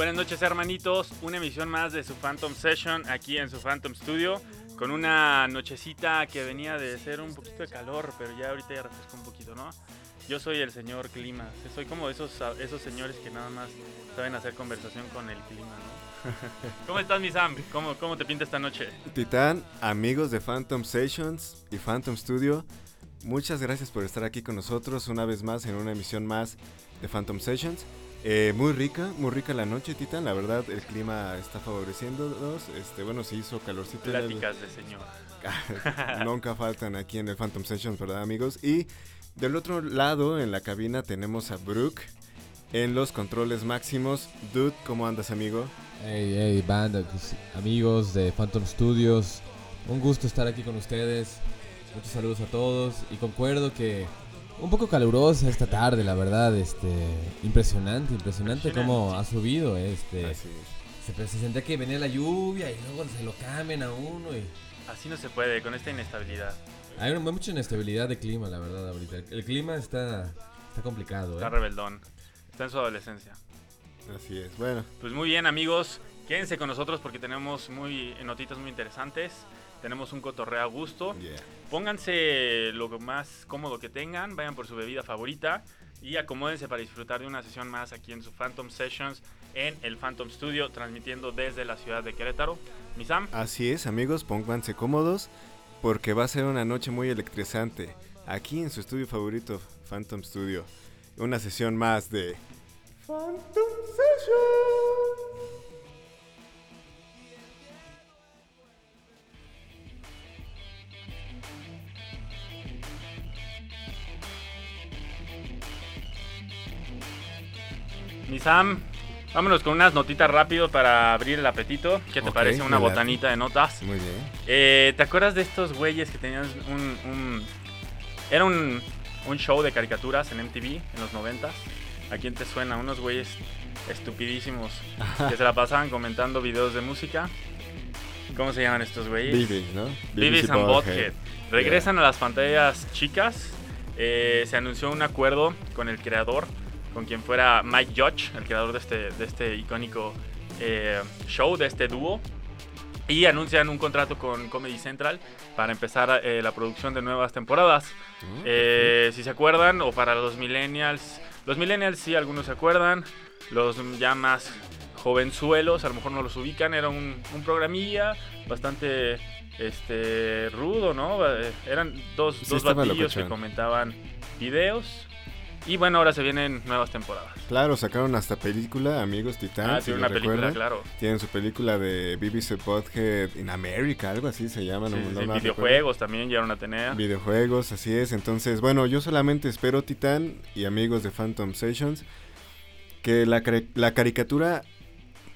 Buenas noches hermanitos, una emisión más de su Phantom Session aquí en su Phantom Studio con una nochecita que venía de ser un poquito de calor, pero ya ahorita ya refrescó un poquito, ¿no? Yo soy el señor clima, soy como esos, esos señores que nada más saben hacer conversación con el clima, ¿no? ¿Cómo estás, mi Sam? ¿Cómo, ¿Cómo te pinta esta noche? Titán, amigos de Phantom Sessions y Phantom Studio, muchas gracias por estar aquí con nosotros una vez más en una emisión más de Phantom Sessions. Eh, muy rica, muy rica la noche, Titan. La verdad, el clima está favoreciéndonos. Este, bueno, se hizo calorcito. Pláticas de señor. Nunca faltan aquí en el Phantom Sessions, ¿verdad, amigos? Y del otro lado, en la cabina, tenemos a Brooke en los controles máximos. Dude, ¿cómo andas, amigo? Hey, hey, banda, pues, amigos de Phantom Studios. Un gusto estar aquí con ustedes. Muchos saludos a todos. Y concuerdo que un poco calurosa esta tarde, la verdad, este, impresionante, impresionante cómo ha subido, este, se, se sentía que venía la lluvia y luego se lo cambian a uno y... Así no se puede, con esta inestabilidad. Hay mucha inestabilidad de clima, la verdad, ahorita. El clima está, está complicado, Está ¿eh? rebeldón, está en su adolescencia. Así es, bueno. Pues muy bien, amigos, quédense con nosotros porque tenemos muy notitas muy interesantes tenemos un cotorreo a gusto. Pónganse lo más cómodo que tengan, vayan por su bebida favorita y acomódense para disfrutar de una sesión más aquí en su Phantom Sessions en el Phantom Studio, transmitiendo desde la ciudad de Querétaro. Misam. Así es, amigos, pónganse cómodos porque va a ser una noche muy electrizante aquí en su estudio favorito, Phantom Studio. Una sesión más de Phantom Sessions. Mi Sam, vámonos con unas notitas rápido para abrir el apetito. ¿Qué te parece una botanita de notas? Muy bien. Eh, ¿Te acuerdas de estos güeyes que tenían un... era un, show de caricaturas en MTV en los 90 ¿A quién te suena? Unos güeyes estupidísimos que se la pasaban comentando videos de música. ¿Cómo se llaman estos güeyes? Bibi, ¿no? Bibis and Bothead. Regresan a las pantallas chicas. Eh, se anunció un acuerdo con el creador con quien fuera Mike Judge, el creador de este, de este icónico eh, show, de este dúo. Y anuncian un contrato con Comedy Central para empezar eh, la producción de nuevas temporadas. Mm, eh, si se acuerdan, o para los millennials. Los millennials sí, algunos se acuerdan. Los ya más jovenzuelos, a lo mejor no los ubican. Era un, un programilla bastante este, rudo, ¿no? Eran dos, dos batillos que comentaban videos y bueno, ahora se vienen nuevas temporadas. Claro, sacaron hasta película, Amigos Titán. Ah, sí, una película, claro. Tienen su película de BBC Podhead in America, algo así se llama. Sí, videojuegos también llegaron a tener. Videojuegos, así es. Entonces, bueno, yo solamente espero, Titán y amigos de Phantom Sessions, que la, la caricatura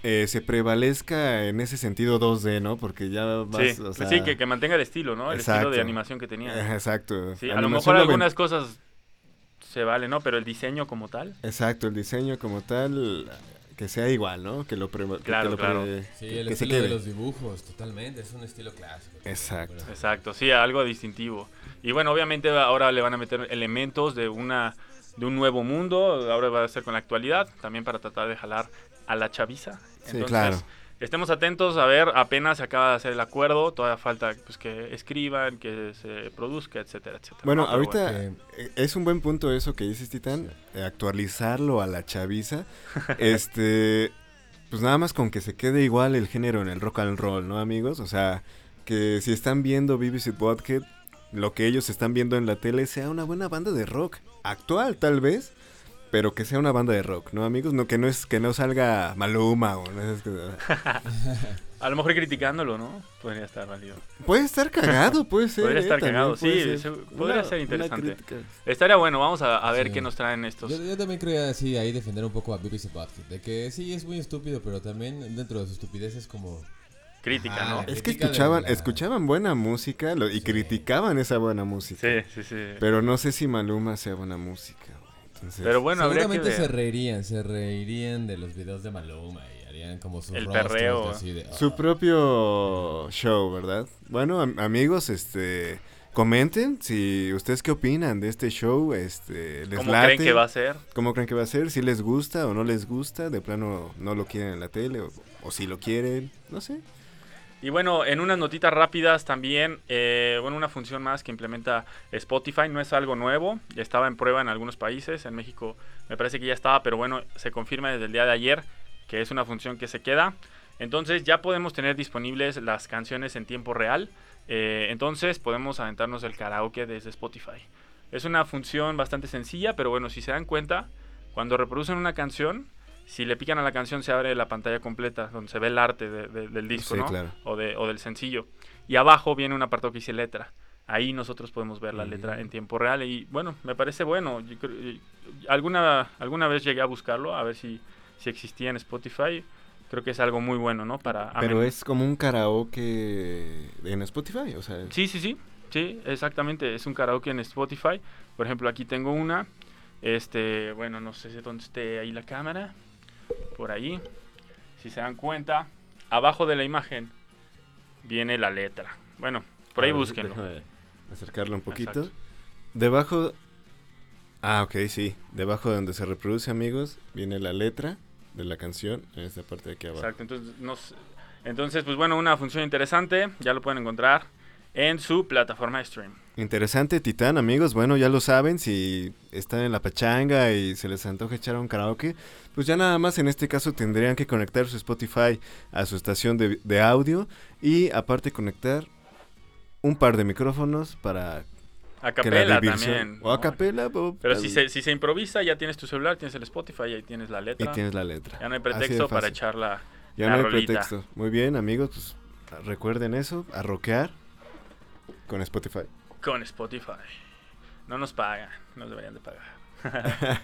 eh, se prevalezca en ese sentido 2D, ¿no? Porque ya vas, sí, o sea... sí que, que, mantenga el estilo, ¿no? El estilo de animación que tenía. Exacto. Sí, a lo mejor algunas cosas se vale, ¿no? Pero el diseño como tal. Exacto, el diseño como tal que sea igual, ¿no? Que lo Claro, claro. sí, el estilo de los dibujos, totalmente, es un estilo clásico. Exacto. Exacto, sí, algo distintivo. Y bueno, obviamente ahora le van a meter elementos de una de un nuevo mundo, ahora va a ser con la actualidad, también para tratar de jalar a la chaviza. sí, claro estemos atentos a ver, apenas se acaba de hacer el acuerdo, todavía falta pues, que escriban, que se produzca, etcétera, etcétera. Bueno, ahorita eh, es un buen punto eso que dices, Titán, actualizarlo a la chaviza. este, pues nada más con que se quede igual el género en el rock and roll, ¿no, amigos? O sea, que si están viendo BBC Podcast, lo que ellos están viendo en la tele sea una buena banda de rock actual, tal vez pero que sea una banda de rock, ¿no, amigos? No que no es que no salga Maluma o no es A lo mejor criticándolo, ¿no? Podría estar válido. Puede estar cagado, puede ser. Podría estar cagado, sí, podría ser interesante. Estaría bueno, vamos a, ver qué nos traen estos. Yo, también creo así ahí defender un poco a BBC Podcast, de que sí es muy estúpido, pero también dentro de su estupidez es como crítica, ¿no? Es que escuchaban, escuchaban buena música y criticaban esa buena música. Sí, sí, sí. Pero no sé si Maluma sea buena música. Pero bueno, seguramente se reirían, se reirían de los videos de Maluma y harían como su El perreo. Su propio show, ¿verdad? Bueno, amigos, este comenten si ustedes qué opinan de este show, este, les ¿Cómo late, creen que va a ser? cómo creen que va a ser, si les gusta o no les gusta, de plano no lo quieren en la tele o, o si lo quieren, no sé. Y bueno, en unas notitas rápidas también, eh, bueno, una función más que implementa Spotify, no es algo nuevo, ya estaba en prueba en algunos países, en México me parece que ya estaba, pero bueno, se confirma desde el día de ayer que es una función que se queda. Entonces ya podemos tener disponibles las canciones en tiempo real, eh, entonces podemos aventarnos el karaoke desde Spotify. Es una función bastante sencilla, pero bueno, si se dan cuenta, cuando reproducen una canción, si le pican a la canción se abre la pantalla completa, donde se ve el arte de- de- del disco, Sí, ¿no? claro. O, de, o del sencillo. Y abajo viene un apartado que dice letra. Ahí nosotros podemos ver la letra en tiempo real y bueno, me parece bueno. Yo alguna, alguna vez llegué a buscarlo, a ver si, si existía en Spotify. Creo que es algo muy bueno, ¿no? Para Pero es como un karaoke en Spotify, o sea, Sí, sí, sí. Sí, exactamente. Es un karaoke en Spotify. Por ejemplo, aquí tengo una. Este, bueno, no sé dónde esté ahí la cámara. Por ahí. Si se dan cuenta, abajo de la imagen viene la letra. Bueno, por ahí ver, búsquenlo. acercarlo un poquito. Exacto. Debajo. Ah, ok, sí. Debajo de donde se reproduce, amigos, viene la letra de la canción en esta parte de aquí abajo. Exacto. Entonces, nos- entonces, pues bueno, una función interesante. Ya lo pueden encontrar en su plataforma de stream. Interesante, Titán, amigos. Bueno, ya lo saben, si están en la pachanga y se les antoja echar un karaoke, pues ya nada más en este caso tendrían que conectar su Spotify a su estación de, de audio y aparte conectar un par de micrófonos para A capela también. O a capela, o- Pero si se, si se improvisa, ya tienes tu celular, tienes el Spotify, ahí tienes la Y letra. tienes la letra. Ya no hay pretexto para echar la, Ya la no hay rolita. pretexto. Muy bien, amigos, pues recuerden eso, a rockear con Spotify. con Spotify. No nos pagan, nos deberían de pagar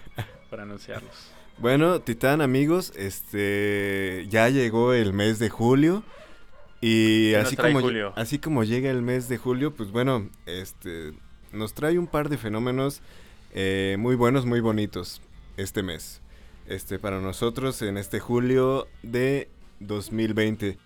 por anunciarlos. Bueno, Titán, amigos, este ya llegó el mes de julio y así como llega el mes de julio, pues bueno, este nos trae un par de fenómenos eh, muy buenos, muy bonitos este mes. Este para nosotros en este julio de 2020.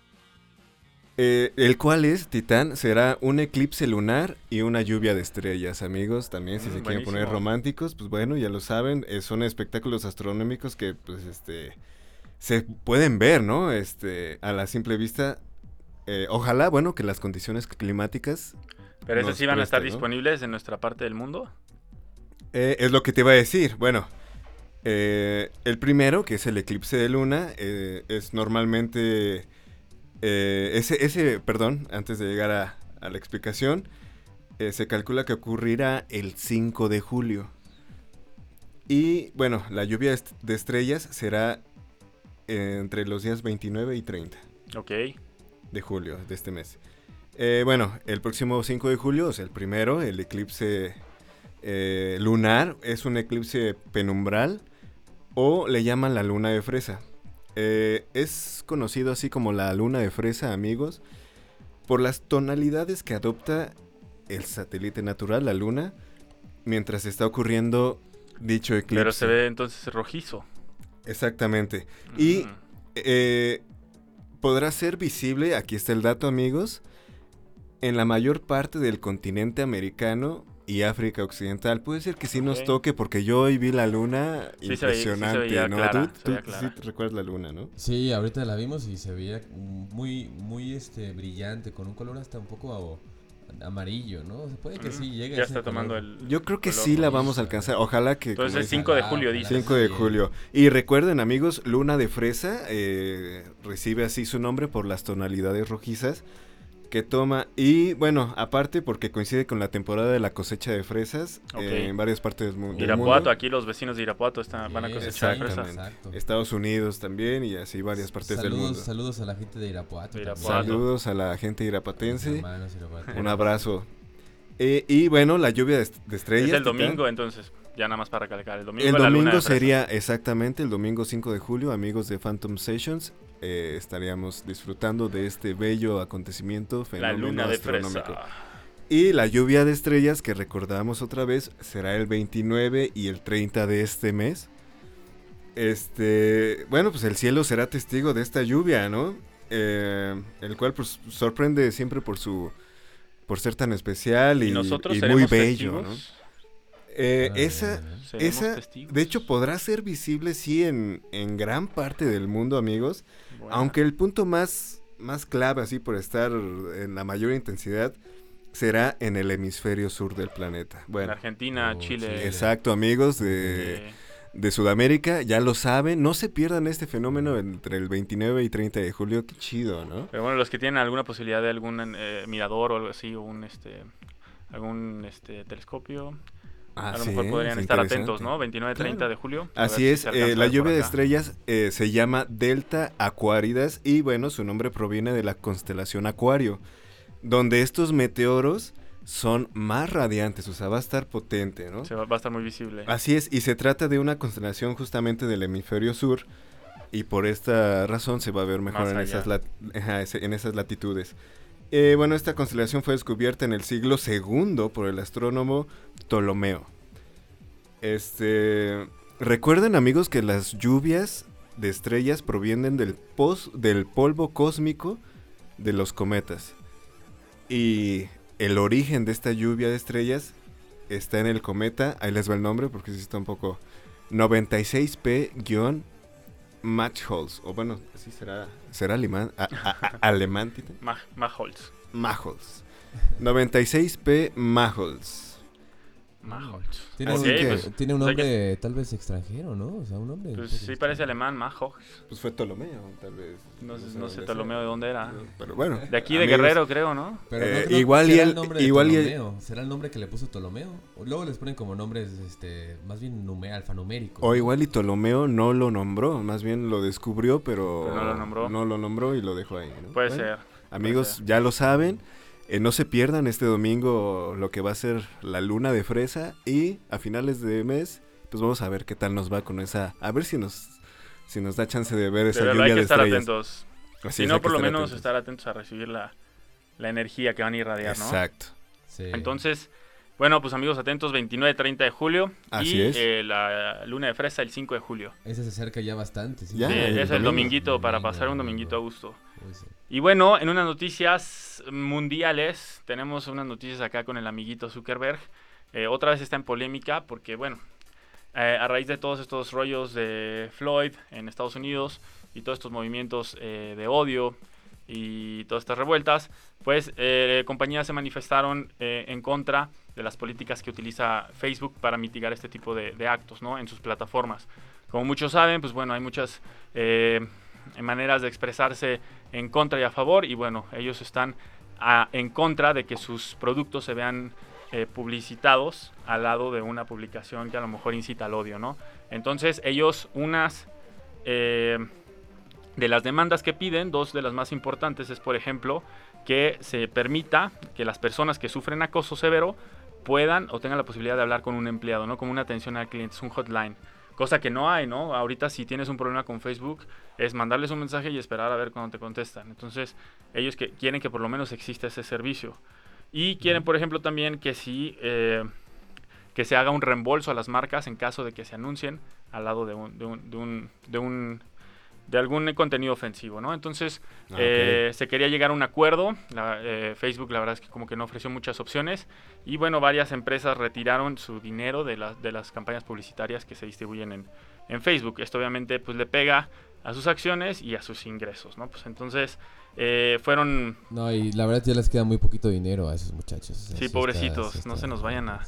Eh, el cual es, Titán, será un eclipse lunar y una lluvia de estrellas, amigos. También, si Mm, se quieren poner románticos, pues bueno, ya lo saben. eh, son espectáculos astronómicos que, pues, este, se pueden ver, ¿no? Este, a la simple vista. Eh, ojalá, bueno, que las condiciones climáticas. Pero esos nos sí van a estar disponibles en nuestra parte del mundo. Eh, es lo que te iba a decir. Bueno, eh, el primero, que es el eclipse de luna, eh, es normalmente... eh, ese, ese, perdón, antes de llegar a, a la explicación, eh, se calcula que ocurrirá el 5 de julio. Y bueno, la lluvia de estrellas será entre los días 29 y 30 Ok. de julio de este mes. Eh, bueno, el próximo 5 de julio, o sea, el primero, el eclipse eh, lunar, es un eclipse penumbral o le llaman la luna de fresa. Eh, es conocido así como la luna de fresa, amigos, por las tonalidades que adopta el satélite natural, la luna, mientras está ocurriendo dicho eclipse. Pero se ve entonces rojizo. Exactamente. Y Mm. eh, podrá ser visible, aquí está el dato amigos, en la mayor parte del continente americano y África Occidental. Puede ser que sí nos Ok. toque porque yo hoy vi la luna Sí se veía- sí se impresionante, veía ¿no? clara, Tú, tú sí te recuerdas la luna, ¿no? Sí, ahorita la vimos y se veía muy, muy este, brillante, con un color hasta un poco a- amarillo, ¿no? O sea, puede que Mm, sí llegue a Ya está tomando color. el. Yo creo que sí la vamos a alcanzar. Ojalá que... Entonces el dices, 5 de Ojalá, julio dice. 5 de julio. Y recuerden, amigos, Luna de Fresa eh, recibe así su nombre por las tonalidades rojizas que toma. Y bueno, aparte porque coincide con la temporada de la cosecha de fresas eh, en varias partes del, mu- del Irapuato, mundo. aquí los vecinos de Irapuato están, van a cosechar fresas. Exacto. Estados Unidos también y así varias partes del mundo. Saludos a la gente de Irapuato. De. Irapuato. Saludos a la gente irapatense. hermanos. Un abrazo. Eh, y bueno, la lluvia de, est- de estrellas. Es el Titán. domingo, entonces. Ya nada más para recalcar. El domingo, El es la luna domingo sería exactamente el domingo 5 de julio, amigos de Phantom Sessions. Eh, estaríamos disfrutando de este bello acontecimiento, La fenómeno luna de astronómico. fresa. Y la lluvia de estrellas, que recordamos otra vez, será el 29 y el 30 de este mes. Este, bueno, pues el cielo será testigo de esta lluvia, ¿no? Eh, el cual pues, sorprende siempre por su por ser tan especial y, Y nosotros y seremos muy bello, ¿no? Eh, Ah, esa, esa, testigos. de hecho, podrá ser visible, sí, en, en gran parte del mundo, amigos. Bueno, Aunque el punto más, más clave, así por estar en la mayor intensidad, será en el hemisferio sur del planeta. en Bueno, Argentina, Oh, Chile. Chile. exacto, amigos de, de Sudamérica, ya lo saben. No se pierdan este fenómeno entre el 29 y 30 de julio. Qué chido, ¿no? Pero bueno, los que tienen alguna posibilidad de algún eh, mirador o algo así, o un este algún este telescopio, Ah, a lo sí, mejor podrían es estar atentos, ¿no? 29, 30 Claro. de julio. Así es, eh, la lluvia de estrellas eh, se llama Delta Aquáridas y bueno, su nombre proviene de la constelación Acuario, donde estos meteoros son más radiantes, o sea, va a estar potente, ¿no? Se va, va a estar muy visible. Así es, y se trata de una constelación justamente del hemisferio sur y por esta razón se va a ver mejor en esas, en esas latitudes. Eh, bueno, esta constelación fue descubierta en el siglo II por el astrónomo Ptolomeo. Este, recuerden amigos que las lluvias de estrellas provienen del, pos- del polvo cósmico de los cometas. Y el origen de esta lluvia de estrellas está en el cometa, ahí les va el nombre porque sí está un poco 96P-Machholz, o bueno, así será, será alemán, a- a- a- alemán, Tita? Maj- Majholz. Majholz. 96P Majholz. Majholz. Tiene, Así un, que- pues, tiene un o sea que- nombre tal vez extranjero, ¿no? O sea, un nombre. Pues sí parece alemán, Majholz. Pues fue Ptolomeo, tal vez. No sé, no sé Ptolomeo de dónde era. Pero bueno. De aquí de amigos, Guerrero, creo, ¿no? Pero Eh, no creo- igual y el- el nombre de igual y el- Ptolomeo. ¿Será el nombre que le puso Ptolomeo? Luego les ponen como nombres, este, más bien nume- alfanuméricos. O igual y Ptolomeo no lo nombró, más bien lo descubrió, pero, Pero no lo nombró. no lo nombró y lo dejó ahí. ¿no? Puede Bueno, ser. Amigos, ser. ya lo saben. Eh, no se pierdan este domingo lo que va a ser la luna de fresa. Y a finales de mes, pues vamos a ver qué tal nos va con esa. A ver si nos, si nos da chance de ver esa Pero lluvia hay que de estar estrellas. atentos. Así Si es, no, por lo menos atentos. estar atentos a recibir la, la energía que van a irradiar, ¿no? Exacto. Sí. Entonces, bueno, pues amigos atentos, 29-30 de julio. Así y es. eh, la luna de fresa el 5 de julio. Ese se acerca ya bastante. ¿sí? Ya, el es el domingo. dominguito para pasar un dominguito a gusto. Sí. Y bueno, en unas noticias mundiales, tenemos unas noticias acá con el amiguito Zuckerberg. Eh, otra vez está en polémica porque, bueno, eh, a raíz de todos estos rollos de Floyd en Estados Unidos y todos estos movimientos eh, de odio y todas estas revueltas, pues eh, compañías se manifestaron eh, en contra de las políticas que utiliza Facebook para mitigar este tipo de, de actos ¿no? en sus plataformas. Como muchos saben, pues bueno, hay muchas eh, maneras de expresarse en contra y a favor y bueno, ellos están a- en contra de que sus productos se vean eh, publicitados al lado de una publicación que a lo mejor incita al odio, ¿no? Entonces ellos unas eh, de las demandas que piden, dos de las más importantes es, por ejemplo, que se permita que las personas que sufren acoso severo puedan o tengan la posibilidad de hablar con un empleado, ¿no? Como una atención al cliente, es un hotline. Cosa que no hay, ¿no? Ahorita si tienes un problema con Facebook es mandarles un mensaje y esperar a ver cuando te contestan. Entonces ellos que quieren que por lo menos exista ese servicio. Y quieren, por ejemplo, también que si eh, que se haga un reembolso a las marcas en caso de que se anuncien al lado de un, de un, de un, de un- de algún contenido ofensivo, ¿no? Entonces Ah, eh, se quería llegar a un acuerdo. La, eh, Facebook, la verdad es que como que no ofreció muchas opciones. Y bueno, varias empresas retiraron su dinero de, las de las campañas publicitarias que se distribuyen en, en Facebook. Esto obviamente pues le pega a sus acciones y a sus ingresos, ¿no? Pues entonces eh, fueron No, y la verdad ya les queda muy poquito dinero a esos muchachos. Sí, está- pobrecitos, no está- se nos vayan a-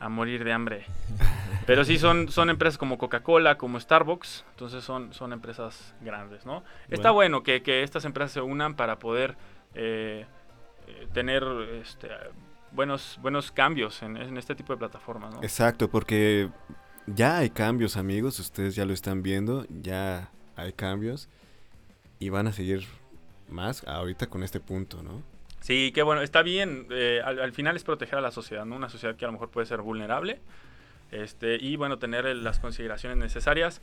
a morir de hambre. Pero sí son, son empresas como Coca-Cola, como Starbucks, entonces son, son empresas grandes, ¿no? Está bueno que, que estas empresas se unan para poder eh, eh, tener este, buenos, buenos cambios en, en este tipo de plataformas, ¿no? Exacto, porque ya hay cambios, amigos. Ustedes ya lo están viendo. Ya hay cambios. Y van a seguir más ahorita con este punto, ¿no? Sí, que bueno, está bien. eh, al, al final es proteger a la sociedad, ¿no? Una sociedad que a lo mejor puede ser vulnerable. Este, y bueno, tener las consideraciones necesarias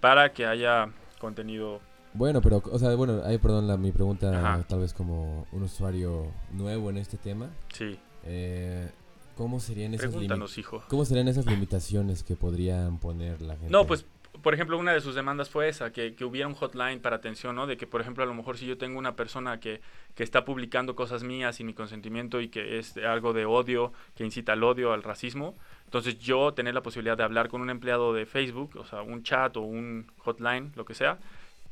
para que haya contenido. Bueno, pero, o sea, bueno, ahí, perdón, la, mi pregunta, Ajá. tal vez como un usuario nuevo en este tema. Sí, eh, ¿Cómo serían esas limi- pregúntanos, hijo. ¿Cómo serían esas limitaciones que podrían poner la gente? No, pues por ejemplo, una de sus demandas fue esa, que, que, hubiera un hotline para atención, ¿no? De que, por ejemplo, a lo mejor si yo tengo una persona que, que está publicando cosas mías sin mi consentimiento y que es algo de odio, que incita al odio, al racismo, entonces yo tener la posibilidad de hablar con un empleado de Facebook, o sea, un chat o un hotline, lo que sea,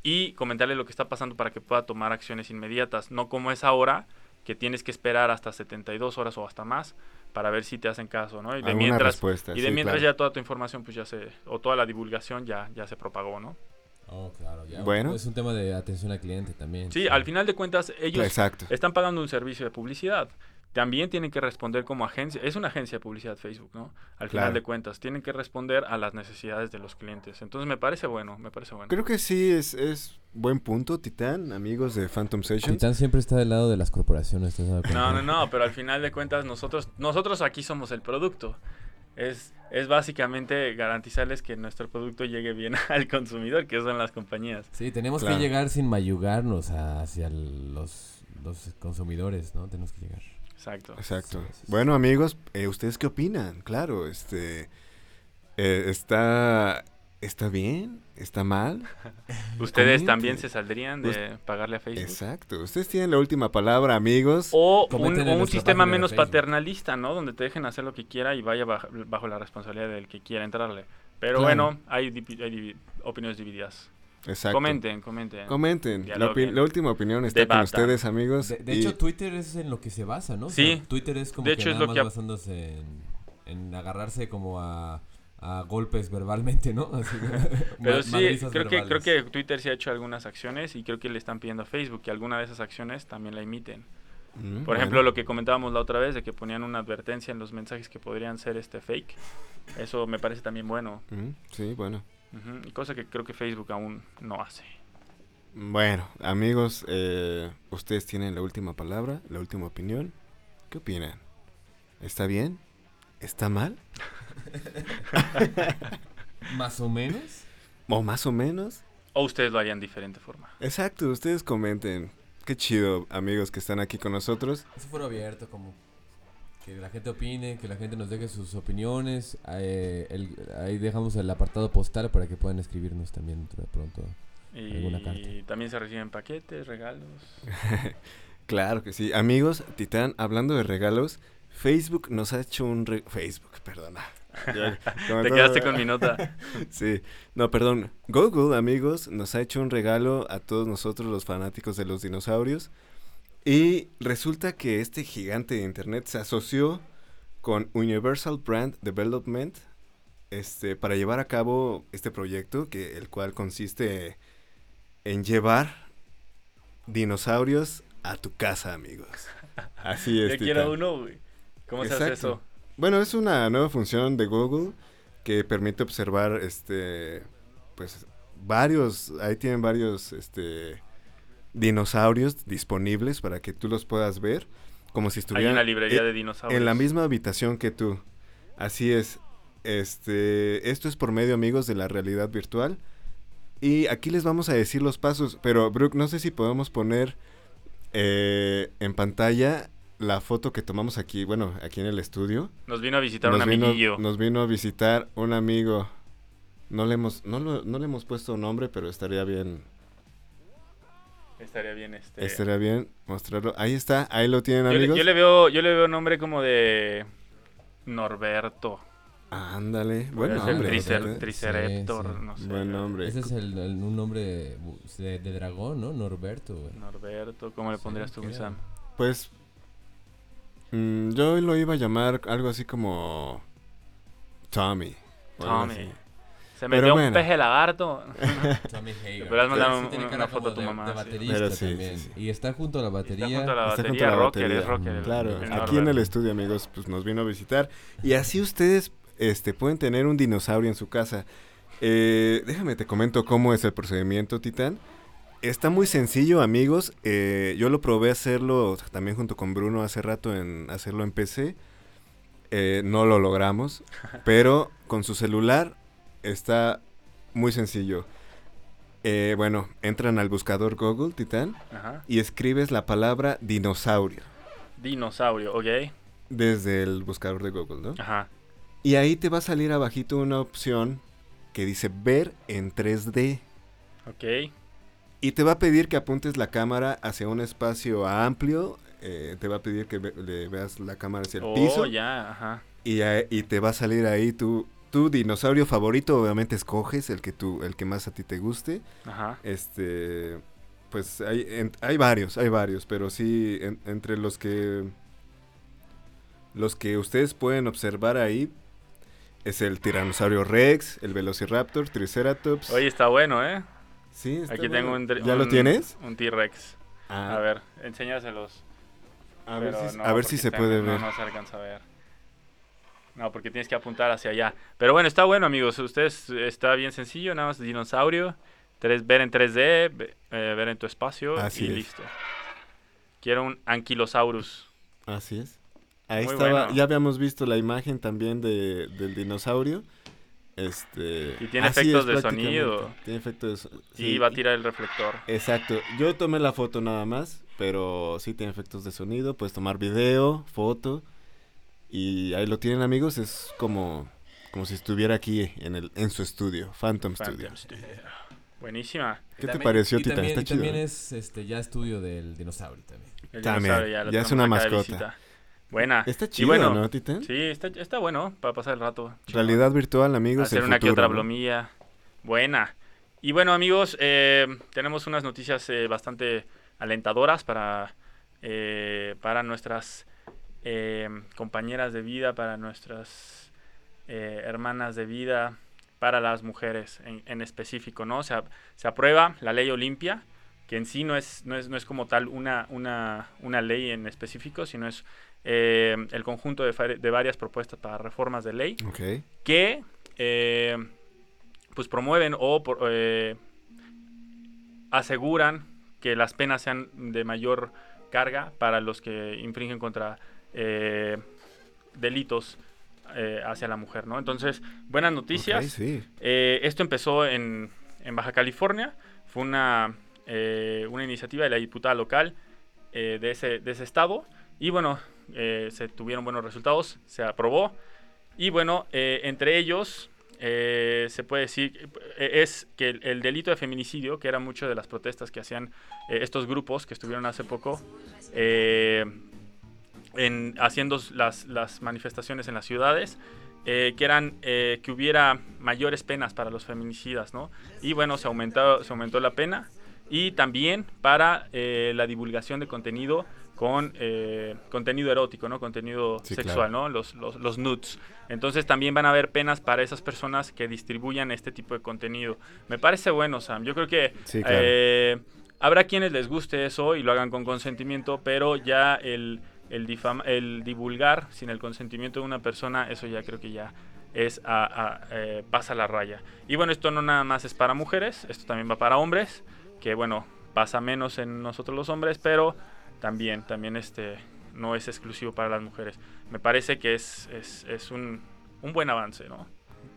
y comentarle lo que está pasando para que pueda tomar acciones inmediatas, no como es ahora, que tienes que esperar hasta 72 horas o hasta más para ver si te hacen caso, ¿no? Y de mientras, y de mientras ya toda tu información, pues ya se, o toda la divulgación ya, ya se propagó, ¿no? Oh, claro, ya. Bueno. Es un tema de atención al cliente también. Sí, al final de cuentas, ellos están pagando un servicio de publicidad también tienen que responder como agencia, es una agencia de publicidad Facebook, ¿no? Al final de cuentas, tienen que responder a las necesidades de los clientes. Entonces me parece bueno, me parece bueno. Creo que sí, es, es buen punto, Titán, amigos de Phantom Sessions. Titán siempre está del lado de las corporaciones. No, no, no, pero al final de cuentas nosotros, nosotros aquí somos el producto. Es, es básicamente garantizarles que nuestro producto llegue bien al consumidor, que son las compañías. Sí, tenemos que llegar sin mayugarnos hacia los, los consumidores, ¿no? Tenemos que llegar. Exacto. Exacto. Bueno, amigos, eh, ¿ustedes qué opinan? Claro, este eh, está está bien, está mal. Ustedes también se saldrían de pagarle a Facebook. Exacto. Ustedes tienen la última palabra, amigos. O un, sistema menos paternalista, ¿no? Donde te dejen hacer lo que quiera y vaya bajo, la responsabilidad del que quiera entrarle. Pero bueno, hay, hay opiniones divididas. Exacto. Comenten, comenten. Comenten. La, última opinión está con ustedes, amigos. De, hecho, Twitter es en lo que se basa, ¿no? Sí. Twitter es como de hecho, es lo que basándose en, agarrarse como a, golpes verbalmente, ¿no? Pero sí, creo que, creo que Twitter sí ha hecho algunas acciones y creo que le están pidiendo a Facebook que alguna de esas acciones también la imiten. Mm, Por ejemplo, lo que comentábamos la otra vez de que ponían una advertencia en los mensajes que podrían ser este fake. Eso me parece también bueno. Mm, sí, bueno. Y cosa que creo que Facebook aún no hace. Bueno, amigos, eh, ustedes tienen la última palabra, la última opinión. ¿Qué opinan? ¿Está bien? ¿Está mal? ¿Más o menos? ¿O más o menos? ¿O ustedes lo harían de diferente forma? Exacto, ustedes comenten. Qué chido, amigos que están aquí con nosotros. Eso fue abierto, como que la gente opine, que la gente nos deje sus opiniones. Eh, ahí dejamos el apartado postal para que puedan escribirnos también de pronto y alguna carta. Y también se reciben paquetes, regalos. claro que sí. Amigos, Titán, hablando de regalos, Facebook nos ha hecho un... Facebook, perdona. Te quedaste con mi nota. sí, no, perdón. Google, amigos, nos ha hecho un regalo a todos nosotros los fanáticos de los dinosaurios. Y resulta que este gigante de internet se asoció con Universal Brand Development este, para llevar a cabo este proyecto, que, el cual consiste en llevar dinosaurios a tu casa, amigos. Así es. Yo quiero uno, güey. ¿Cómo se hace eso? Bueno, es una nueva función de Google que permite observar, este, pues, varios, ahí tienen varios, este, dinosaurios disponibles para que tú los puedas ver, como si estuvieran en librería de dinosaurios. En la misma habitación que tú. Así es. Este, esto es por medio, amigos, de la realidad virtual. Y aquí les vamos a decir los pasos, pero Brooke, no sé si podemos poner eh, en pantalla la foto que tomamos aquí, bueno, aquí en el estudio. Nos vino a visitar un amiguillo. Nos vino a visitar un amigo. No le hemos, no, no le hemos puesto nombre, pero estaría bien Estaría bien este. Estaría bien mostrarlo. Ahí está, ahí lo tienen amigos. yo le veo, yo le veo nombre como de Norberto. Ándale, buen nombre. Triceraptor, no sé. Buen nombre. Ese es el, un nombre de, dragón, ¿no? Norberto, Norberto, ¿cómo le pondrías tú, Sam? Pues mm, yo lo iba a llamar algo así como Tommy. Tommy. Se metió un peje lagarto. Pero has mandado una, foto a tu mamá. De baterista también. Y está junto a la batería. Está junto a la batería, rocker, es rocker. Claro, aquí en el estudio, amigos, pues nos vino a visitar. Y así ustedes este, pueden tener un dinosaurio en su casa. Eh, déjame te comento cómo es el procedimiento, Titán. Está muy sencillo, amigos. Eh, yo lo probé a hacerlo también junto con Bruno hace rato en hacerlo en PC. Eh, no lo logramos, pero con su celular está muy sencillo. Eh, bueno, entran al buscador Google, Titán, y escribes la palabra dinosaurio. Dinosaurio, ok. Desde el buscador de Google, ¿no? Ajá. Y ahí te va a salir abajito una opción que dice ver en 3D. Ok. Y te va a pedir que apuntes la cámara hacia un espacio amplio. eh, te va a pedir que ve- le veas la cámara hacia el Oh, piso. ya, ajá. Y, y te va a salir ahí tu, tu dinosaurio favorito. Obviamente escoges el que, tú, el que más a ti te guste. Ajá. Este, pues hay, en- hay varios, hay varios, pero sí, en- entre los que los que ustedes pueden observar ahí es el tiranosaurio Rex, el Velociraptor, Triceratops. Oye, está bueno, ¿eh? sí, está Aquí bueno. tengo un... ¿Ya lo tienes? Un T-Rex. Ah, A ver, enséñaselos. a ver, si, no, a ver si se puede no, ver. No se alcanza a ver. No, porque tienes que apuntar hacia allá. Pero bueno, está bueno, amigos. Ustedes está bien sencillo, nada más dinosaurio. Ver en 3D, ve- eh, ver en tu espacio Así y es. listo. Quiero un Ankylosaurus. Así es. Ahí Muy estaba, bueno. ya habíamos visto la imagen también de, del dinosaurio. Este, Y tiene efectos es de sonido. Tiene efectos de so- Y sí, va a tirar el reflector. Exacto. Yo tomé la foto nada más, pero sí tiene efectos de sonido. Puedes tomar video, foto. Y ahí lo tienen amigos. Es como, como si estuviera aquí en, el, en su estudio, Phantom, Studio. Phantom Studio. Buenísima. ¿Qué te También- pareció? También, Está y chido. también ¿eh? es este, ya estudio del dinosaurio también. El También, dinosaurio ya es una mascota. Buena. Está Y chido, bueno, ¿no, Titán? Sí, está, está bueno para pasar el rato. Realidad virtual, amigos. hacer el una que otra ¿no? Buena. Y bueno, amigos, eh, tenemos unas noticias eh, bastante alentadoras para, eh, para nuestras eh, compañeras de vida, para nuestras eh, hermanas de vida, para las mujeres en, en específico, ¿no? Se, se aprueba la ley Olimpia, que en sí no es, no es, no es como tal una, una, una ley en específico, sino es eh, el conjunto de, de varias propuestas para reformas de ley que eh, pues promueven o por- eh, aseguran que las penas sean de mayor carga para los que infringen contra eh, delitos eh, hacia la mujer, ¿no? Entonces, buenas noticias. Sí. Eh, esto empezó en, en Baja California, fue una, eh, una iniciativa de la diputada local de, ese, de ese estado y bueno, eh, se tuvieron buenos resultados, se aprobó y bueno, entre ellos eh, se puede decir, eh, es que el, el delito de feminicidio, que era mucho de las protestas que hacían eh, estos grupos que estuvieron hace poco, eh, en, haciendo las, las manifestaciones en las ciudades, eh, que eran eh, que hubiera mayores penas para los feminicidas, ¿no? Y bueno, se aumentó, se aumentó la pena y también para eh, la divulgación de contenido con eh, contenido erótico, ¿no? Contenido Sí, sexual, claro. ¿no? Los, los, los nudes. Entonces también van a haber penas para esas personas que distribuyan este tipo de contenido. Me parece bueno, Sam. Yo creo que Sí, claro. habrá quienes les guste eso y lo hagan con consentimiento, pero ya el, el, divulgar sin el consentimiento de una persona, eso ya creo que ya es a, a, eh, pasa la raya. Y bueno, esto no nada más es para mujeres, esto también va para hombres, que bueno, pasa menos en nosotros los hombres, pero también, también este, no es exclusivo para las mujeres. Me parece que es, es, es un, un buen avance, ¿no?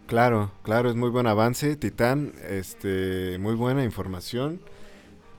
Claro, claro, es muy buen avance, Titán, este, muy buena información.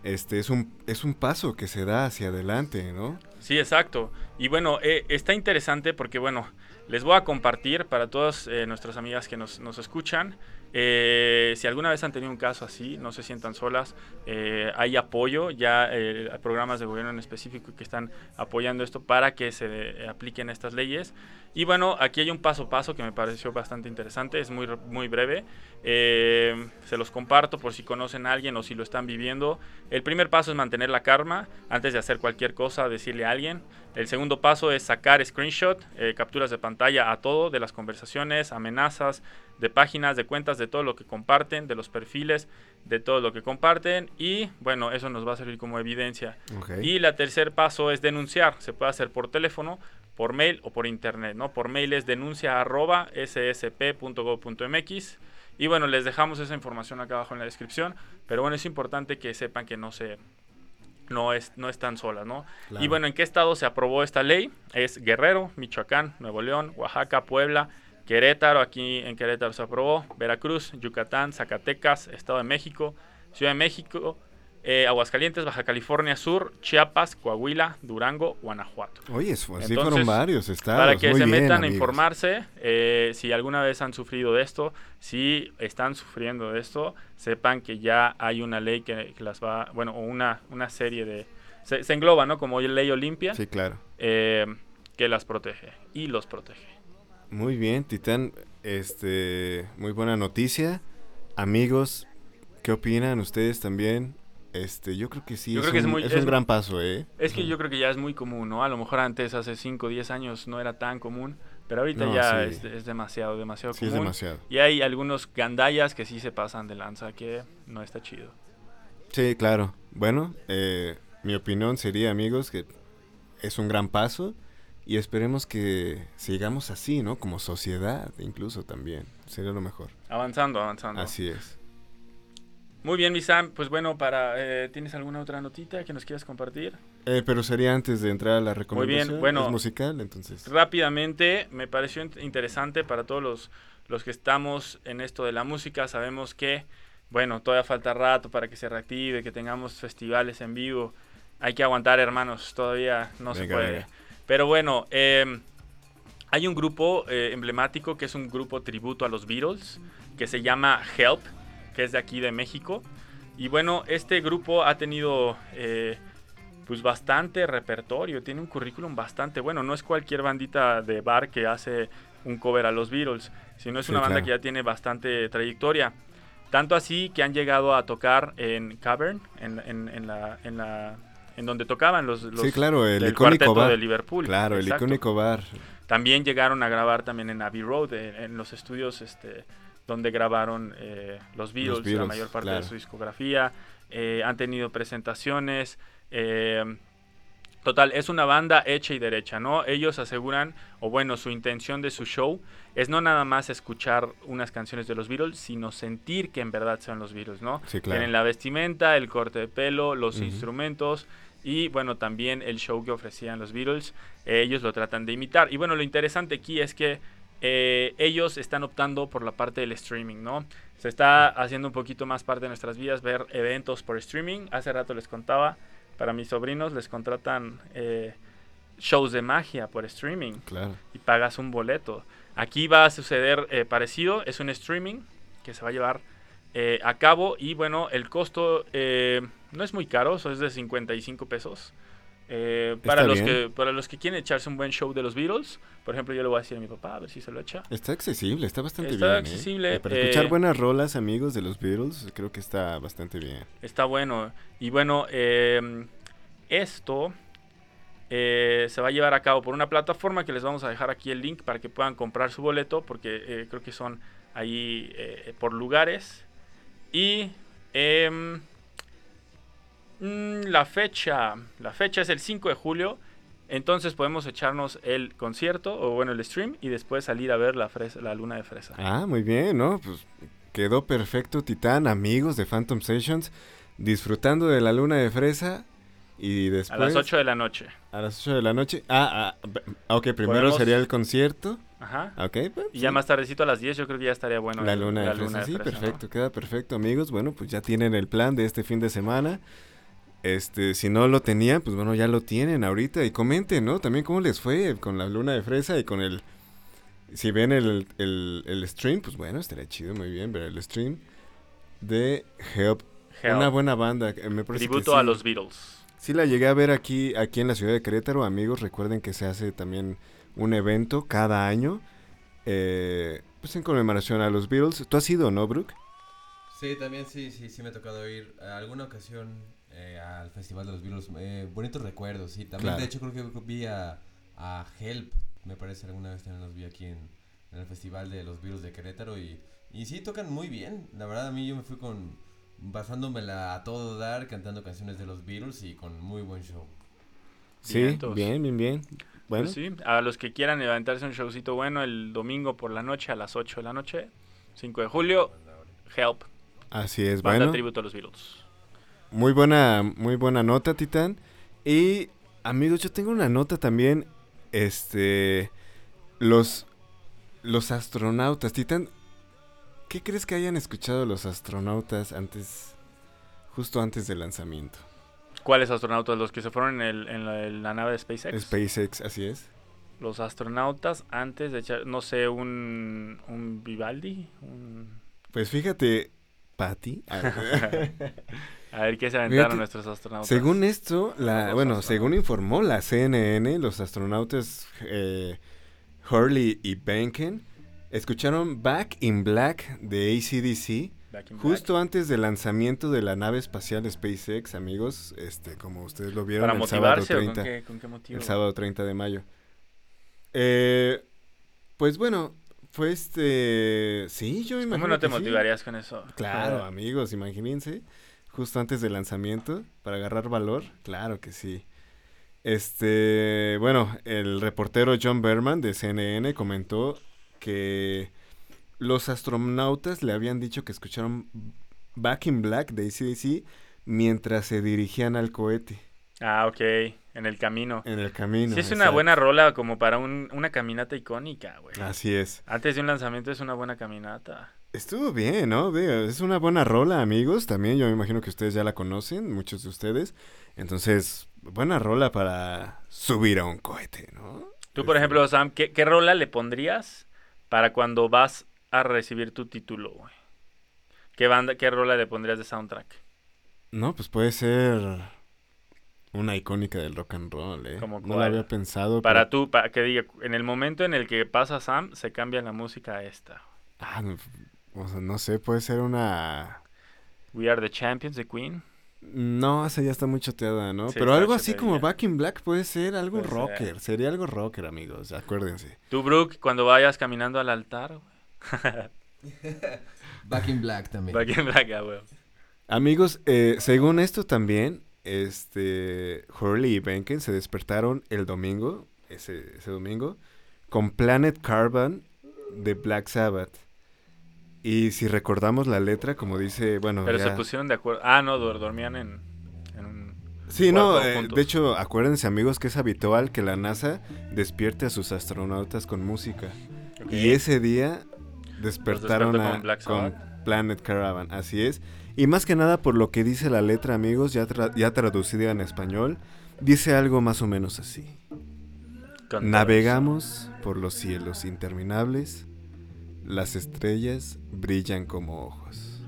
Este es un es un paso que se da hacia adelante, ¿no? Sí, exacto. Y bueno, eh, está interesante porque, bueno, les voy a compartir para todas eh, nuestras amigas que nos, nos escuchan. Eh, si alguna vez han tenido un caso así, no se sientan solas. eh, hay apoyo, ya eh, hay programas de gobierno en específico que están apoyando esto para que se eh, apliquen estas leyes. Y bueno, aquí hay un paso a paso que me pareció bastante interesante, es muy, muy breve. Eh, se los comparto por si conocen a alguien o si lo están viviendo. El primer paso es mantener la calma antes de hacer cualquier cosa, decirle a alguien. El segundo paso es sacar screenshot, eh, capturas de pantalla a todo, de las conversaciones, amenazas, de páginas, de cuentas, de todo lo que comparten, de los perfiles, de todo lo que comparten. Y bueno, eso nos va a servir como evidencia. Y la tercer paso es denunciar. Se puede hacer por teléfono, por mail o por internet. ¿no? Por mail es denuncia arroba ssp.gov.mx. Y bueno, les dejamos esa información acá abajo en la descripción. Pero bueno, es importante que sepan que no se... No, es, no están solas, ¿no? Claro. Y bueno, ¿en qué estado se aprobó esta ley? Es Guerrero, Michoacán, Nuevo León, Oaxaca, Puebla, Querétaro, aquí en Querétaro se aprobó, Veracruz, Yucatán, Zacatecas, Estado de México, Ciudad de México, eh, Aguascalientes, Baja California Sur, Chiapas, Coahuila, Durango, Guanajuato. Oye, sí Entonces, fueron varios estados. Para que muy se bien, metan a informarse, eh, si alguna vez han sufrido de esto, si están sufriendo de esto, sepan que ya hay una ley que, que las va, bueno, o una, una serie de... Se, se engloba, ¿no? Como ley Olimpia, Sí, claro. eh, que las protege y los protege. Muy bien, Titán. Este, muy buena noticia. Amigos, ¿qué opinan ustedes también? Este, yo creo que sí. Yo es creo que es un- muy- es es- un gran paso, ¿eh? Es que yo creo que ya es muy común, ¿no? A lo mejor antes, hace 5 o 10 años, no era tan común, pero ahorita No, ya sí. es, es demasiado, demasiado Sí, es común. demasiado. Y hay algunos gandallas que sí se pasan de lanza, que no está chido. Sí, claro. Bueno, eh, mi opinión sería, amigos, que es un gran paso y esperemos que sigamos así, ¿no? Como sociedad, incluso también. Sería lo mejor. Avanzando, avanzando. Así es. Muy bien, mi Sam. Pues bueno, para eh, ¿tienes alguna otra notita que nos quieras compartir? Eh, pero sería antes de entrar a la recomendación. bueno. Es musical, entonces. Rápidamente, me pareció int- interesante para todos los, los que estamos en esto de la música. Sabemos que, bueno, todavía falta rato para que se reactive, que tengamos festivales en vivo. Hay que aguantar, hermanos. Todavía no se puede. venga. Pero bueno, eh, hay un grupo eh, emblemático que es un grupo tributo a los Beatles, que se llama Help, que es de aquí de México. Y bueno, este grupo ha tenido eh, pues bastante repertorio, tiene un currículum bastante bueno. No es cualquier bandita de bar que hace un cover a los Beatles, sino es Sí, una banda claro. que ya tiene bastante trayectoria. Tanto así que han llegado a tocar en Cavern, en, en- en la, en la- en donde tocaban los, los sí, claro, el icónico bar. de Liverpool. Claro, el Exacto. icónico bar. También llegaron a grabar también en Abbey Road, en, en los estudios este, donde grabaron eh, los, Beatles, la Beatles, mayor parte claro. de su discografía. Eh, han tenido presentaciones. eh, total, es una banda hecha y derecha, ¿no? Ellos aseguran, o bueno, su intención de su show es no nada más escuchar unas canciones de los Beatles, sino sentir que en verdad son los Beatles, ¿no? Sí, claro. Tienen la vestimenta, el corte de pelo, los instrumentos y bueno, también el show que ofrecían los Beatles. eh, ellos lo tratan de imitar. Y bueno, lo interesante aquí es que eh, ellos están optando por la parte del streaming, ¿no? Se está haciendo un poquito más parte de nuestras vidas ver eventos por streaming. Hace rato les contaba, para mis sobrinos les contratan eh, shows de magia por streaming Claro. y pagas un boleto. Aquí va a suceder eh, parecido, es un streaming que se va a llevar eh, a cabo y bueno, el costo eh, no es muy caro, eso es de 55 pesos. Eh, para, Está los bien. que, para los que quieren echarse un buen show de los Beatles, por ejemplo, yo le voy a decir a mi papá a ver si se lo echa. Está accesible, está bastante Está bien. ¿eh? accesible, Eh, Para escuchar eh, buenas rolas, amigos de los Beatles, creo que está bastante bien. Está bueno. Y bueno, eh, esto se va a llevar a cabo por una plataforma que les vamos a dejar aquí el link para que puedan comprar su boleto, porque creo que son ahí por lugares. Y em, mm, la fecha, la fecha es el 5 de julio. Entonces podemos echarnos el concierto o bueno el stream y después salir a ver la, fresa- la luna de fresa. Ah, muy bien, ¿no? Pues quedó perfecto, Titán, amigos de Phantom Sessions, disfrutando de la luna de fresa y después... a las 8 de la noche. A las 8 de la noche. Ah, ah, b- ok, primero Podemos- sería el concierto. Ajá. Ok, pues, Y ya sí. más tardecito a las 10 yo creo que ya estaría bueno. La el- luna de la fresa, luna de sí, fresa, ¿no? perfecto, queda perfecto, amigos. Bueno, pues ya tienen el plan de este fin de semana. Este, si no lo tenían, pues bueno, ya lo tienen ahorita. Y comenten, ¿no? También cómo les fue con la luna de fresa y con el... Si ven el, el, el stream, pues bueno, estaría chido, muy bien, ver el stream de Help. Hell. Una buena banda, eh, me parece que Tributo a los Beatles. Sí la llegué a ver aquí, aquí en la ciudad de Querétaro, amigos. Recuerden que se hace también un evento cada año, eh, pues en conmemoración a los Beatles. ¿Tú has ido, no, Brooke? Sí, también sí, sí, sí me ha tocado ir a alguna ocasión eh, al Festival de los Beatles. Eh, bonitos recuerdos, sí. También, Claro. de hecho, creo que vi a, a Help, me parece, alguna vez también los vi aquí en, en el Festival de los Beatles de Querétaro. Y, y sí, tocan muy bien. La verdad, a mí yo me fui con basándomela a todo dar, cantando canciones de los Beatles y con muy buen show. Sí, Vientos. bien, bien, bien. Bueno, Pues sí, a los que quieran levantarse un showcito bueno el domingo por la noche a las 8 de la noche, 5 de julio, Help, así es. banda Bueno, tributo a los Beatles. Muy buena, muy buena nota, Titán. Y amigos, yo tengo una nota también. Este, los, los astronautas, Titán. ¿Qué crees que hayan escuchado los astronautas antes? justo antes del lanzamiento. ¿Cuáles astronautas? ¿Los que se fueron en, el- en la, en la nave de SpaceX? SpaceX, así es. Los astronautas antes de echar, no sé, un, un Vivaldi. un- Pues fíjate, Patty. A ver qué se aventaron nuestros astronautas. según esto, la, bueno, según informó la CNN, los astronautas eh, Hurley y Benken escucharon Back in Black de ACDC Black. justo antes del lanzamiento de la nave espacial SpaceX, amigos, este, como ustedes lo vieron ¿Para el sábado motivarse o 30. con qué, con qué motivo? El sábado 30 de mayo. Eh, pues bueno, fue este... Sí, yo imagino ¿Cómo no te sí. motivarías con eso? Claro, amigos, imagínense. Justo antes del lanzamiento, para agarrar valor. Claro que sí. Este, bueno, el reportero John Berman de CNN comentó que los astronautas le habían dicho que escucharon Back in Black de ACDC mientras se dirigían al cohete Ah, ok. En el camino. en el camino. sí, es una buena rola como para un- una caminata icónica, güey. Así es. Antes de un lanzamiento es una buena caminata. Estuvo bien, ¿no? Digo, es una buena rola, amigos. También yo me imagino que ustedes ya la conocen, muchos de ustedes. Entonces, buena rola para subir a un cohete, ¿no? Tú, por Este, ejemplo, Sam, ¿qué, qué rola le pondrías para cuando vas a recibir tu título, güey? ¿Qué banda, qué rola le pondrías de soundtrack? No, pues puede ser una icónica del rock and roll, ¿eh? ¿Cómo no la había pensado. Para pero- tú, para que diga, en el momento en el que pasa Sam, se cambia la música a esta. Ah, o sea, no sé, puede ser una... We Are the Champions de Queen. No, esa ya está muy choteada, ¿no? Sí, pero algo así como. Back in Black puede ser algo Puede ser. rocker. Sería algo rocker, amigos, acuérdense. Tú, Brooke, cuando vayas caminando al altar. Back in Black también. Back in Black, ah, güey. Amigos, eh, según esto también, este, Hurley y Benken se despertaron el domingo, ese, ese domingo, con Planet Carbon de Black Sabbath. Y si recordamos la letra, como dice, bueno, Pero ya- se pusieron de acuerdo. Ah, no, dor- dormían en, en un... Sí, no, eh, de hecho, acuérdense amigos que es habitual que la NASA despierte a sus astronautas con música. Ok. Y ese día despertaron a- con Black con. Planet Caravan, así es. Y más que nada por lo que dice la letra, amigos, ya, tra- ya traducida en español, dice algo más o menos así. Navegamos por los cielos interminables, las estrellas brillan como ojos.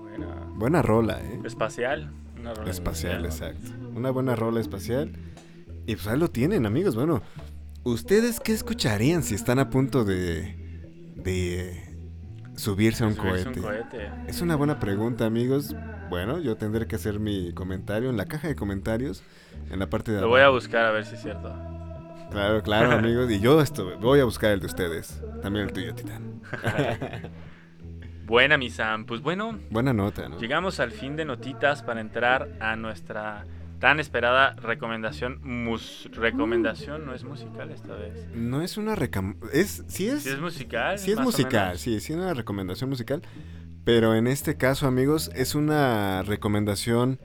Buena. Buena rola, ¿eh? Espacial. Una rola Espacial, espacial. exacto. Una buena rola espacial. Y pues ahí lo tienen, amigos. Bueno, ¿ustedes qué escucharían si están a punto de, de subirse a un Subirse cohete? un cohete. Es una buena pregunta, amigos. Bueno, yo tendré que hacer mi comentario en la caja de comentarios, en la parte de Lo voy a abajo. buscar a ver si es cierto. Claro, claro, amigos. Y yo esto, voy a buscar el de ustedes. También el tuyo, Titán. Buena, mi Sam. Pues bueno, Buena nota, ¿no? llegamos al fin de notitas para entrar a nuestra tan esperada recomendación. Mus recomendación no es musical esta vez. No es una recam... Es, sí es... Si es musical. Sí es musical, sí, sí es una recomendación musical. Pero en este caso, amigos, es una recomendación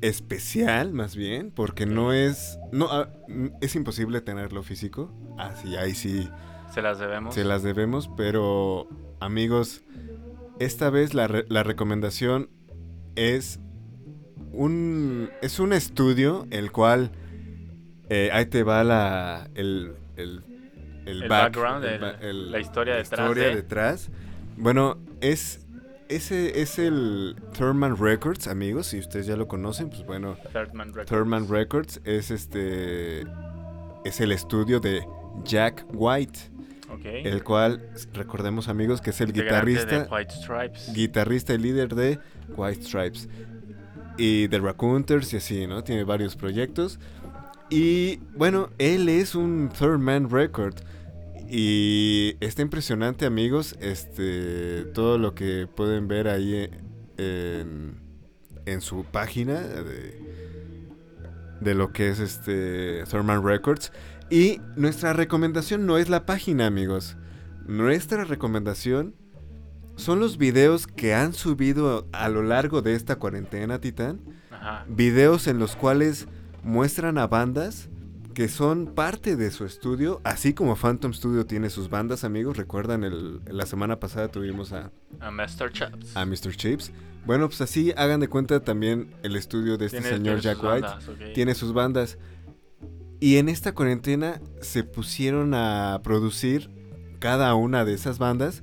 especial, más bien, porque no es... No, ah, mm, es imposible tenerlo físico. Ah, sí, ahí sí Se las debemos. se las debemos, pero amigos, esta vez la, re- la recomendación es un, es un estudio el cual... eh, ahí te va la, el, el, El back- background, ba- la historia detrás historia de- detrás. Bueno, es... Ese es el Thurman Records, amigos. Si ustedes ya lo conocen, pues bueno, Third Man Records. Thurman Records es este es el estudio de Jack White, el cual recordemos amigos que es el guitarrista, de White Stripes. guitarrista y líder de White Stripes y de Raccooners y así, ¿no? Tiene varios proyectos y bueno, él es un Thurman Record y está impresionante amigos, este todo lo que pueden ver ahí en, en su página de, de lo que es este Thurman Records. Y nuestra recomendación no es la página, amigos. Nuestra recomendación son los videos que han subido a lo largo de esta cuarentena, Titán. Ajá. Videos en los cuales muestran a bandas que son parte de su estudio, así como Phantom Studio tiene sus bandas, amigos. Recuerdan, el, la semana pasada tuvimos a, A Master Chaps. a Mr. Chips. Bueno, pues así hagan de cuenta también el estudio de este señor Jack White. bandas. Tiene sus bandas. Y en esta cuarentena se pusieron a producir cada una de esas bandas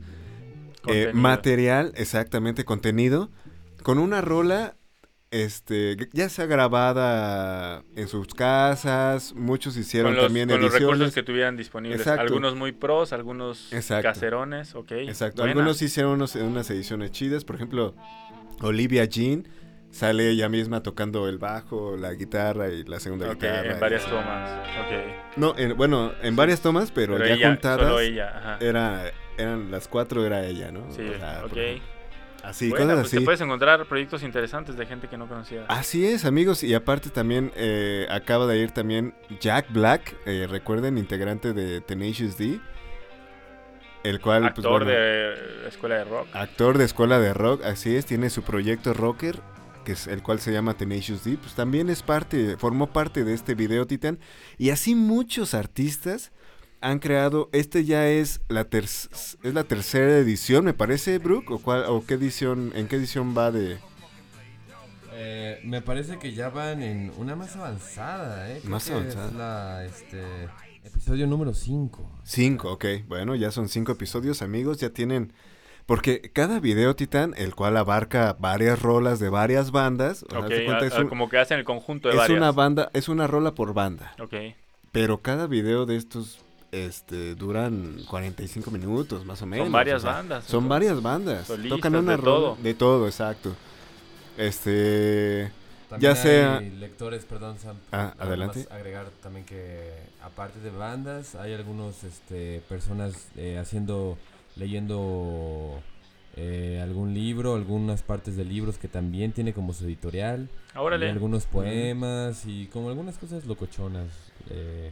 eh, material, exactamente, contenido, con una rola, este, ya sea grabada en sus casas, muchos hicieron con los, también con los recursos que tuvieran disponibles. Exacto. Algunos muy pros, algunos Exacto. caserones, ok. Exacto, Buena. algunos hicieron unos- unas ediciones chidas, por ejemplo, Olivia Jean sale ella misma tocando el bajo, la guitarra y la segunda guitarra. en varias tomas. Ok. No, en- bueno, en varias tomas, pero, ya ella, juntadas. Solo ella, ajá. Era, eran las cuatro, era ella, ¿no? Sí, O sea, por ok. Así, Bueno, cosas pues te así. puedes encontrar proyectos interesantes de gente que no conocía. Así es, amigos. Y aparte también eh, acaba de ir también Jack Black, eh, recuerden, integrante de Tenacious D. El cual, pues, Actor bueno, de escuela de rock. actor de escuela de rock, así es, tiene su proyecto rocker, que es el cual se llama Tenacious D, pues también es parte, formó parte de este video Titan, y así muchos artistas han creado, este ya es la ter- es la tercera edición, me parece, Brooke, o cuál, o qué edición, en qué edición va de Eh, me parece que ya van en una más avanzada, ¿eh? Creo Más que avanzada. Es la, este, episodio número 5. cinco, ok, bueno, ya son cinco episodios, amigos, ya tienen, porque cada video Titan, el cual abarca varias rolas de varias bandas, o sea, Ok, haz de cuenta, a- es a- un- como que hacen el conjunto de es varias. una banda, es una rola por banda. Ok. Pero cada video de estos este, duran 45 minutos, más o menos. varias o sea, bandas, Son entonces. varias bandas. Solistas, Tocan una de todo. De todo, exacto. Este. También Ya sea- hay lectores, perdón, Sam. Ah, adelante. agregar también que aparte de bandas, hay algunos este, personas eh, haciendo, leyendo eh, algún libro, algunas partes de libros que también tiene como su editorial. y Órale. algunos poemas y como algunas cosas locochonas. eh,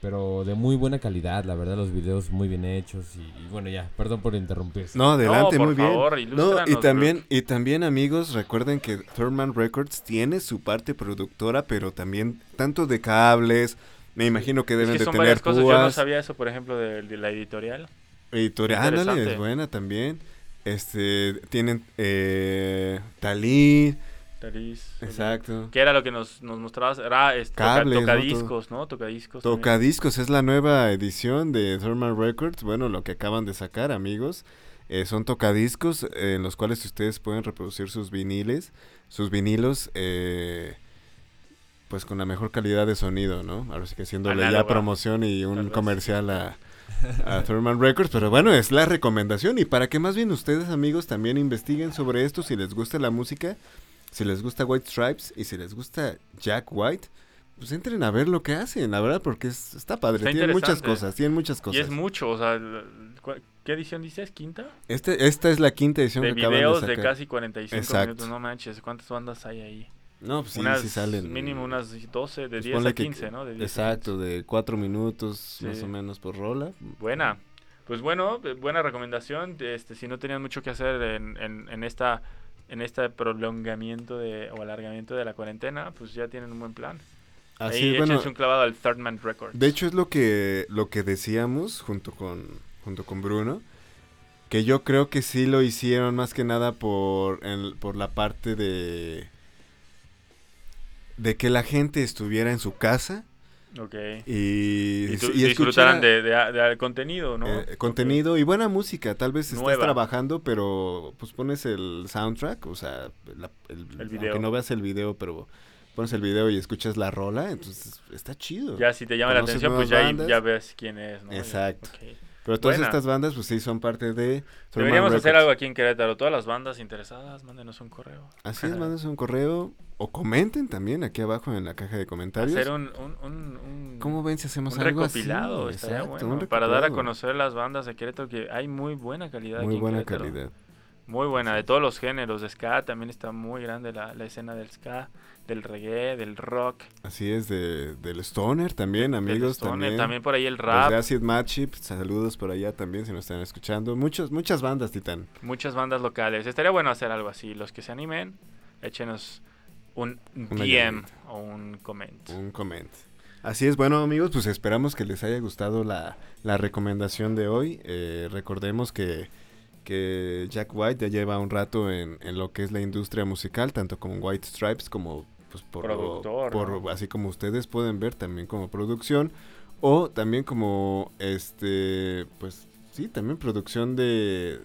pero de muy buena calidad, la verdad, los videos muy bien hechos. Y, y bueno, ya, perdón por interrumpir. No, adelante, por muy bien. favor, No, y también, y también, amigos, recuerden que Thurman Records tiene su parte productora, pero también tanto de cables. Me imagino que Es deben que de tener varias cosas. Yo no sabía eso, por ejemplo, de, de la editorial. Editorial, ándale, es buena también. Este, tienen eh, Talí, Exacto. ¿Qué era lo que nos, nos mostrabas? Era este, tocadiscos, ¿no? Tocadiscos. también. Tocadiscos es la nueva edición de Thurman Records. Bueno, lo que acaban de sacar, amigos. eh, son tocadiscos eh, en los cuales ustedes pueden reproducir sus viniles, sus vinilos, eh, pues con la mejor calidad de sonido, ¿no? Ahora sí que haciéndole ya Análoga. promoción y un Tal comercial a, a Thurman Records, pero bueno, es la recomendación y para que más bien ustedes amigos también investiguen sobre esto si les gusta la música, si les gusta White Stripes y si les gusta Jack White, pues entren a ver lo que hacen, la verdad, porque es- está padre, Está tienen muchas cosas, tienen muchas Y cosas. es mucho, o sea, el- ¿cu- ¿qué edición dices? ¿Quinta? Este, esta es la quinta edición De que acaban videos de de, sacar. casi 45 Exacto. minutos, no manches, ¿cuántas bandas hay ahí? No, pues sí, unas, sí salen. Mínimo unas 12, de pues 10 ponle a que- 15, ¿no? De 10 a Exacto, de cuatro minutos más o menos por rola. Buena. Pues bueno, eh, buena recomendación. Este, si no tenían mucho que hacer en, en, en esta en este prolongamiento de, o alargamiento de la cuarentena, pues ya tienen un buen plan. Así Ahí es, bueno, un clavado al Third Man Records. De hecho es lo que lo que decíamos junto con junto con Bruno que yo creo que sí lo hicieron más que nada por el- por la parte de de que la gente estuviera en su casa Ok. y, Y, escuchara, de, de- de- contenido, ¿no? eh, contenido y buena música. Tal vez estás Nueva. trabajando, pero pues pones el soundtrack, o sea, la- el, El video. aunque no veas el video, pero pones el video y escuchas la rola, entonces está chido. Ya si te llama la atención, pues ya, bandas. ya ves quién es, ¿no? Exacto. ok. Pero todas Buena. estas bandas, pues sí, son parte de. Deberíamos hacer algo aquí en Querétaro. Todas las bandas interesadas, mándenos un correo. Así es, mándenos un correo o comenten también aquí abajo en la caja de comentarios. Hacer un, un, un, un- ¿Cómo ven si hacemos un algo recopilado, así? estaría Exacto, bueno, un para dar a recopilado. conocer las bandas de Querétaro que hay muy buena calidad aquí Muy en buena Querétaro. calidad. Muy buena, de todos los géneros, de ska también está muy grande la, la escena del ska, del reggae, del rock, Así es, de, del Stoner también, del amigos. stoner, también. por ahí el Los rap, de Acid Matchip, saludos por allá también si nos están escuchando. Muchos, muchas bandas, Titán. muchas bandas locales. Estaría bueno hacer algo así. Los que se animen, échenos un DM o un comment. Un comment. Así es, bueno amigos, pues esperamos que les haya gustado la, la recomendación de hoy. Eh, recordemos que, que Jack White ya lleva un rato en, en lo que es la industria musical, tanto como White Stripes como pues por, Productor, por- ¿no? así como ustedes pueden ver también como producción o también como este pues sí también producción de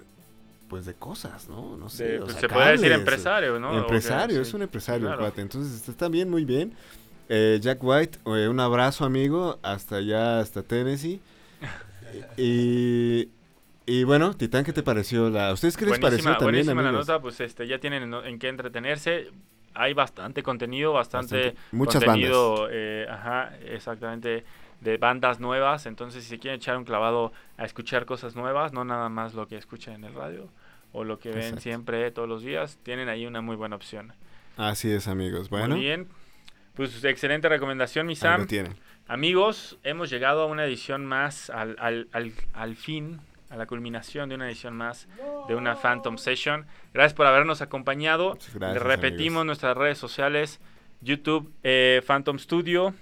pues de cosas no no sé De- o pues, sea, se puede decir empresario, ¿no? empresario es sí, un empresario el claro. cuate entonces está, bien muy bien Eh, Jack White eh, un abrazo amigo hasta allá hasta Tennessee y y bueno, Titán, ¿qué te pareció la? ¿A ustedes qué les buenísima, pareció también, buenísima la nota, pues este ya tienen en, en qué entretenerse. Hay bastante contenido, bastante, Bastante. Muchas contenido, eh, ajá, exactamente, de bandas nuevas. Entonces, si se quieren echar un clavado a escuchar cosas nuevas, no nada más lo que escuchan en el radio o lo que ven Exacto. siempre todos los días, tienen ahí una muy buena opción. Así es, amigos. Bueno, Muy bien. Pues excelente recomendación, mi ahí Sam. lo tienen. Amigos, hemos llegado a una edición más, al, al, al, al fin, a la culminación de una edición más de una Phantom Session. Gracias por habernos acompañado. Gracias, Repetimos amigos. nuestras redes sociales, YouTube, eh, Phantom Studio,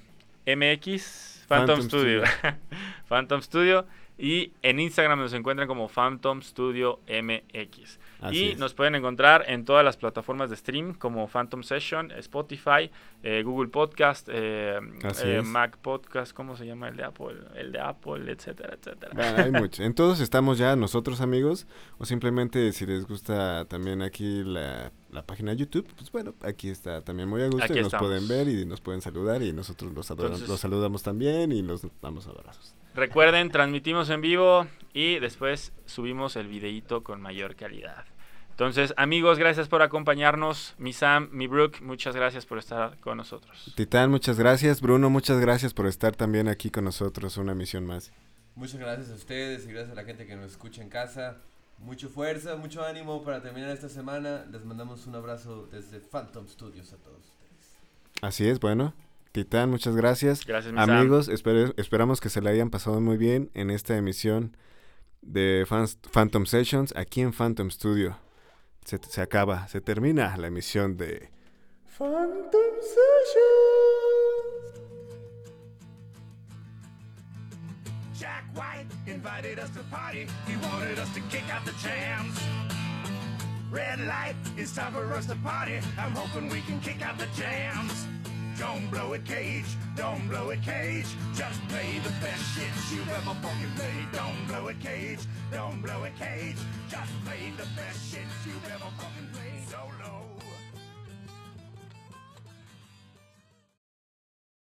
MX, Phantom, Phantom Studio, Phantom Studio. Y en Instagram nos encuentran como Phantom Studio MX. Así y es. nos pueden encontrar en todas las plataformas de stream como Phantom Session, Spotify, eh, Google Podcast, eh, eh. Mac Podcast, ¿cómo se llama el de Apple? El de Apple, etcétera, etcétera. Bueno, hay mucho. En todos estamos ya nosotros, amigos. O simplemente si les gusta también aquí la, la página de YouTube, pues bueno, aquí está también muy a gusto. Aquí y nos estamos. pueden ver y nos pueden saludar y nosotros los, Entonces- los saludamos también y nos damos abrazos. Recuerden, transmitimos en vivo y después subimos el videíto con mayor calidad. Entonces, amigos, gracias por acompañarnos. Mi Sam, mi Brooke, muchas gracias por estar con nosotros. Titán, muchas gracias. Bruno, muchas gracias por estar también aquí con nosotros. Una misión más. Muchas gracias a ustedes y gracias a la gente que nos escucha en casa. Mucho fuerza, mucho ánimo para terminar esta semana. Les mandamos un abrazo desde Phantom Studios a todos ustedes. Así es, bueno. Titán, muchas gracias. Gracias, mi Sam. Amigos, espere- esperamos que se la hayan pasado muy bien en esta emisión de Phantom Sessions aquí en Phantom Studio. Se, se acaba, se termina la emisión de Phantom Sessions. Jack White invited us to party. He wanted us to kick out the jams. Red light, it's time for us to party. I'm hoping we can kick out the jams. Don't blow it, Cage. Don't blow it, Cage. Just play the best shit you've ever fucking played. Don't blow it, Cage. Don't blow it, Cage. Just play the best shit you've ever fucking played. So.